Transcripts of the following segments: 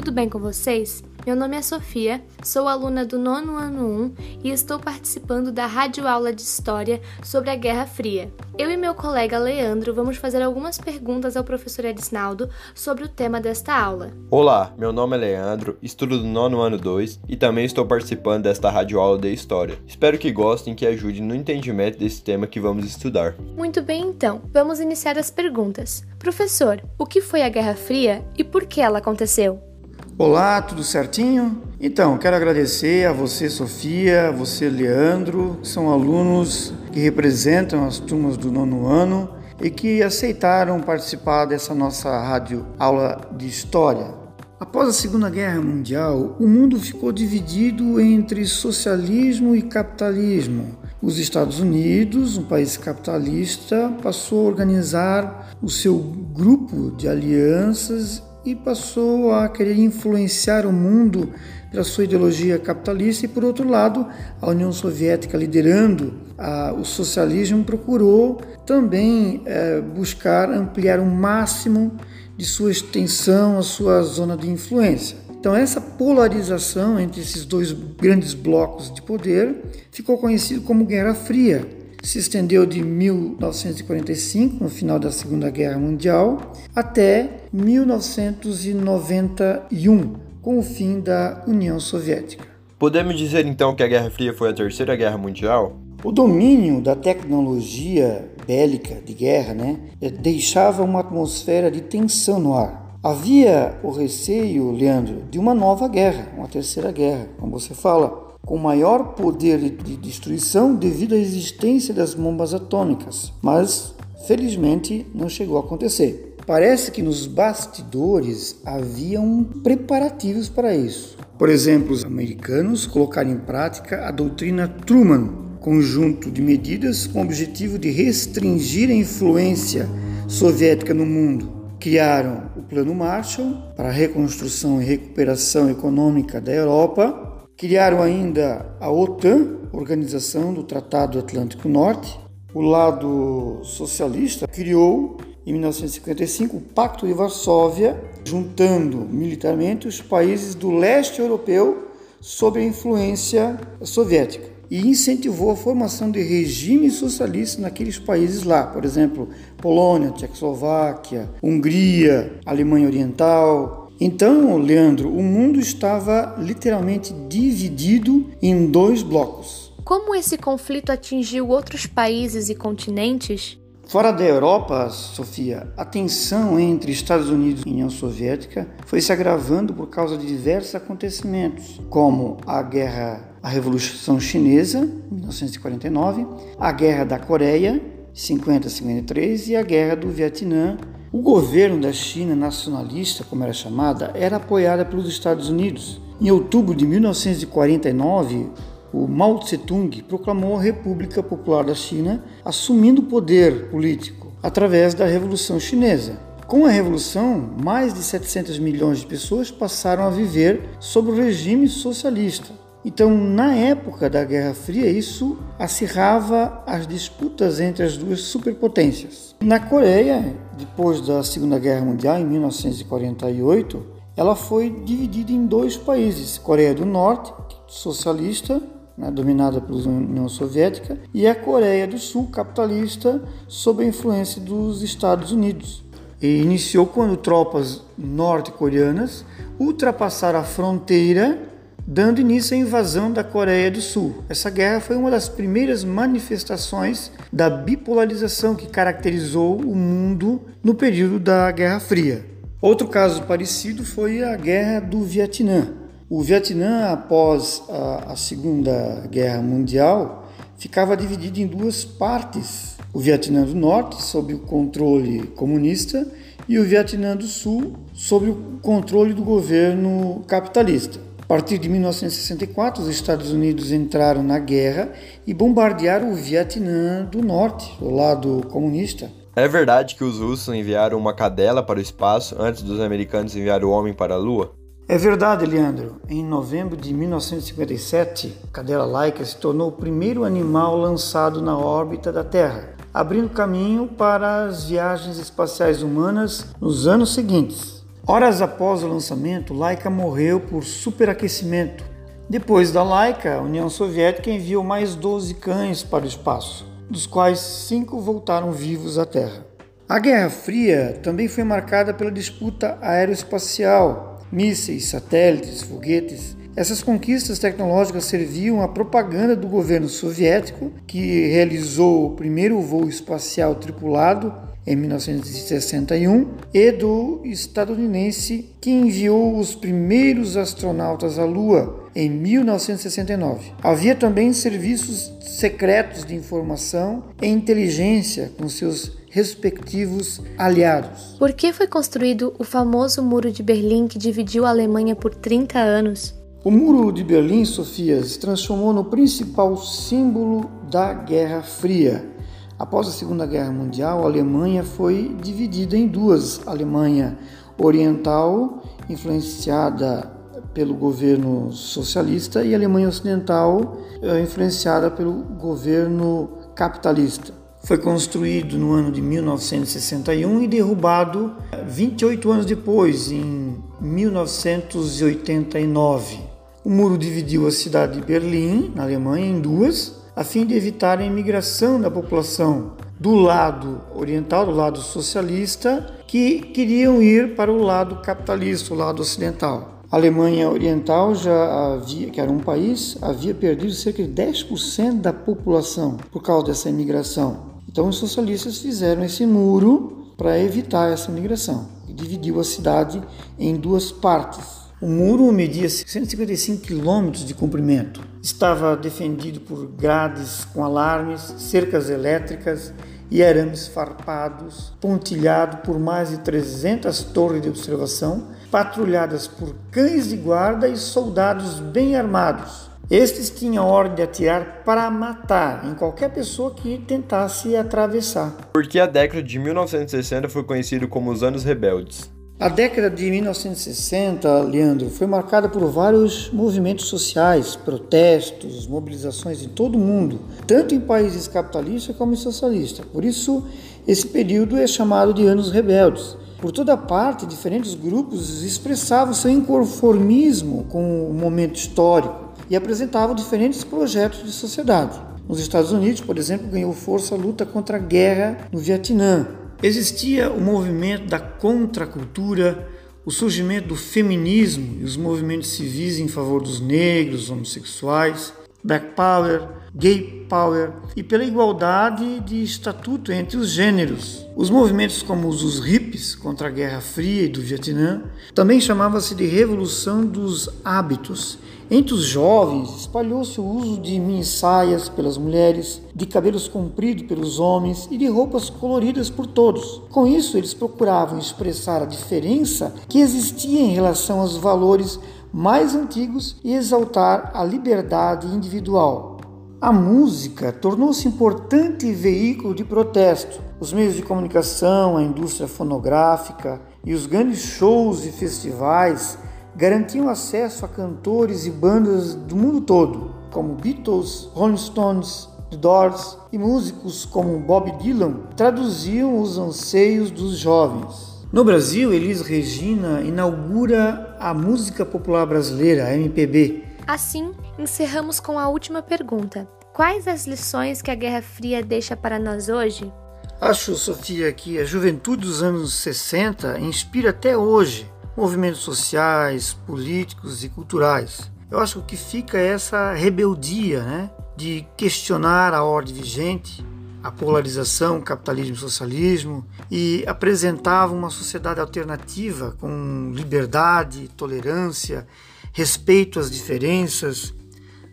tudo bem com vocês? Meu nome é Sofia, sou aluna do nono ano 1 e estou participando da rádio aula de História sobre a Guerra Fria. Eu e meu colega Leandro vamos fazer algumas perguntas ao professor Edisnaldo sobre o tema desta aula. Olá, meu nome é Leandro, estudo do nono ano 2 e também estou participando desta rádio aula de História. Espero que gostem e que ajudem no entendimento desse tema que vamos estudar. Muito bem, então, vamos iniciar as perguntas. Professor, o que foi a Guerra Fria e por que ela aconteceu? Olá, tudo certinho? Então, quero agradecer a você, Sofia, a você, Leandro, que são alunos que representam as turmas do nono ano e que aceitaram participar dessa nossa rádio aula de história. Após a Segunda Guerra Mundial, o mundo ficou dividido entre socialismo e capitalismo. Os Estados Unidos, um país capitalista, passou a organizar o seu grupo de alianças e passou a querer influenciar o mundo pela sua ideologia capitalista, e por outro lado, a União Soviética, liderando a, o socialismo, procurou também é, buscar ampliar o máximo de sua extensão, a sua zona de influência. Então, essa polarização entre esses dois grandes blocos de poder ficou conhecido como Guerra Fria se estendeu de 1945, no final da Segunda Guerra Mundial, até 1991, com o fim da União Soviética. Podemos dizer então que a Guerra Fria foi a Terceira Guerra Mundial? O domínio da tecnologia bélica de guerra né, deixava uma atmosfera de tensão no ar. Havia o receio, Leandro, de uma nova guerra, uma terceira guerra, como você fala com maior poder de destruição devido à existência das bombas atômicas, mas felizmente não chegou a acontecer. Parece que nos bastidores haviam preparativos para isso. Por exemplo, os americanos colocaram em prática a doutrina Truman, conjunto de medidas com o objetivo de restringir a influência soviética no mundo. Criaram o Plano Marshall para a reconstrução e recuperação econômica da Europa Criaram ainda a OTAN, Organização do Tratado Atlântico Norte. O lado socialista criou, em 1955, o Pacto de Varsóvia, juntando militarmente os países do leste europeu sob a influência soviética e incentivou a formação de regimes socialistas naqueles países lá, por exemplo, Polônia, Tchecoslováquia, Hungria, Alemanha Oriental, então, Leandro, o mundo estava literalmente dividido em dois blocos. Como esse conflito atingiu outros países e continentes? Fora da Europa, Sofia, a tensão entre Estados Unidos e União Soviética foi se agravando por causa de diversos acontecimentos, como a guerra, a Revolução Chinesa, 1949, a Guerra da Coreia, 50-53 e a Guerra do Vietnã, o governo da China nacionalista, como era chamada, era apoiada pelos Estados Unidos. Em outubro de 1949, o Mao Tse-tung proclamou a República Popular da China, assumindo o poder político através da Revolução Chinesa. Com a Revolução, mais de 700 milhões de pessoas passaram a viver sob o regime socialista. Então, na época da Guerra Fria, isso acirrava as disputas entre as duas superpotências. Na Coreia, depois da Segunda Guerra Mundial, em 1948, ela foi dividida em dois países: Coreia do Norte, socialista, né, dominada pela União Soviética, e a Coreia do Sul, capitalista, sob a influência dos Estados Unidos. E iniciou quando tropas norte-coreanas ultrapassaram a fronteira dando início à invasão da Coreia do Sul. Essa guerra foi uma das primeiras manifestações da bipolarização que caracterizou o mundo no período da Guerra Fria. Outro caso parecido foi a Guerra do Vietnã. O Vietnã, após a, a Segunda Guerra Mundial, ficava dividido em duas partes: o Vietnã do Norte, sob o controle comunista, e o Vietnã do Sul, sob o controle do governo capitalista. A partir de 1964, os Estados Unidos entraram na guerra e bombardearam o Vietnã do Norte, o lado comunista. É verdade que os russos enviaram uma cadela para o espaço antes dos americanos enviar o homem para a Lua? É verdade, Leandro. Em novembro de 1957, a cadela Laika se tornou o primeiro animal lançado na órbita da Terra, abrindo caminho para as viagens espaciais humanas nos anos seguintes. Horas após o lançamento, Laika morreu por superaquecimento. Depois da Laika, a União Soviética enviou mais 12 cães para o espaço, dos quais cinco voltaram vivos à Terra. A Guerra Fria também foi marcada pela disputa aeroespacial, mísseis, satélites, foguetes essas conquistas tecnológicas serviam à propaganda do governo soviético, que realizou o primeiro voo espacial tripulado em 1961, e do estadunidense, que enviou os primeiros astronautas à Lua em 1969. Havia também serviços secretos de informação e inteligência com seus respectivos aliados. Por que foi construído o famoso Muro de Berlim que dividiu a Alemanha por 30 anos? O Muro de Berlim, Sofia, se transformou no principal símbolo da Guerra Fria. Após a Segunda Guerra Mundial, a Alemanha foi dividida em duas: Alemanha Oriental, influenciada pelo governo socialista, e Alemanha Ocidental, eh, influenciada pelo governo capitalista. Foi construído no ano de 1961 e derrubado 28 anos depois, em 1989. O muro dividiu a cidade de Berlim, na Alemanha, em duas, a fim de evitar a imigração da população do lado oriental, do lado socialista, que queriam ir para o lado capitalista, o lado ocidental. A Alemanha Oriental já havia, que era um país, havia perdido cerca de 10% da população por causa dessa imigração. Então os socialistas fizeram esse muro para evitar essa imigração e dividiu a cidade em duas partes. O muro media 155 quilômetros de comprimento. Estava defendido por grades com alarmes, cercas elétricas e arames farpados, pontilhado por mais de 300 torres de observação, patrulhadas por cães de guarda e soldados bem armados. Estes tinham ordem de atirar para matar em qualquer pessoa que tentasse atravessar. Porque a década de 1960 foi conhecido como os Anos Rebeldes. A década de 1960, Leandro, foi marcada por vários movimentos sociais, protestos, mobilizações em todo o mundo, tanto em países capitalistas como em socialistas. Por isso, esse período é chamado de Anos Rebeldes. Por toda parte, diferentes grupos expressavam seu inconformismo com o momento histórico e apresentavam diferentes projetos de sociedade. Nos Estados Unidos, por exemplo, ganhou força a luta contra a guerra no Vietnã, Existia o movimento da contracultura, o surgimento do feminismo e os movimentos civis em favor dos negros, homossexuais, Black Power, Gay Power e pela igualdade de estatuto entre os gêneros. Os movimentos como os dos hippies contra a Guerra Fria e do Vietnã também chamava-se de Revolução dos Hábitos entre os jovens, espalhou-se o uso de mini-saias pelas mulheres, de cabelos compridos pelos homens e de roupas coloridas por todos. Com isso, eles procuravam expressar a diferença que existia em relação aos valores mais antigos e exaltar a liberdade individual. A música tornou-se importante veículo de protesto. Os meios de comunicação, a indústria fonográfica e os grandes shows e festivais garantiam acesso a cantores e bandas do mundo todo, como Beatles, Rolling Stones, The Doors e músicos como Bob Dylan traduziam os anseios dos jovens. No Brasil, Elis Regina inaugura a música popular brasileira, a MPB. Assim, encerramos com a última pergunta. Quais as lições que a Guerra Fria deixa para nós hoje? Acho, Sofia, que a juventude dos anos 60 inspira até hoje movimentos sociais, políticos e culturais. Eu acho que fica essa rebeldia né, de questionar a ordem vigente, a polarização, capitalismo e socialismo, e apresentava uma sociedade alternativa com liberdade, tolerância, respeito às diferenças,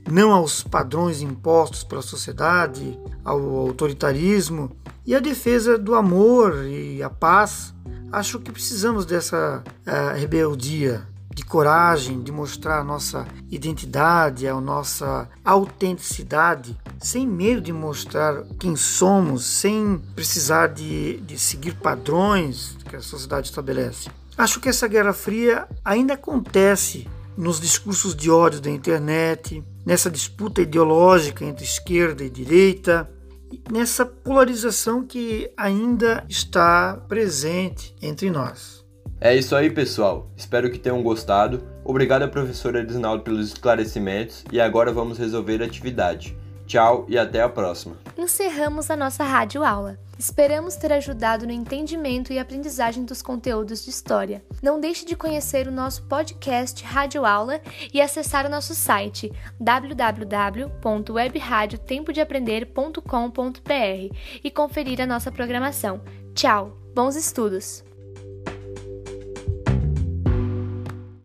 não aos padrões impostos pela sociedade, ao autoritarismo, e a defesa do amor e a paz Acho que precisamos dessa uh, rebeldia, de coragem, de mostrar a nossa identidade, a nossa autenticidade, sem medo de mostrar quem somos, sem precisar de, de seguir padrões que a sociedade estabelece. Acho que essa Guerra Fria ainda acontece nos discursos de ódio da internet, nessa disputa ideológica entre esquerda e direita, nessa polarização que ainda está presente entre nós. É isso aí, pessoal. Espero que tenham gostado. Obrigado ao professor Edisnaldo pelos esclarecimentos e agora vamos resolver a atividade. Tchau e até a próxima. Encerramos a nossa rádio aula. Esperamos ter ajudado no entendimento e aprendizagem dos conteúdos de história. Não deixe de conhecer o nosso podcast Rádio Aula e acessar o nosso site www.webradiotempodeaprender.com.br e conferir a nossa programação. Tchau, bons estudos!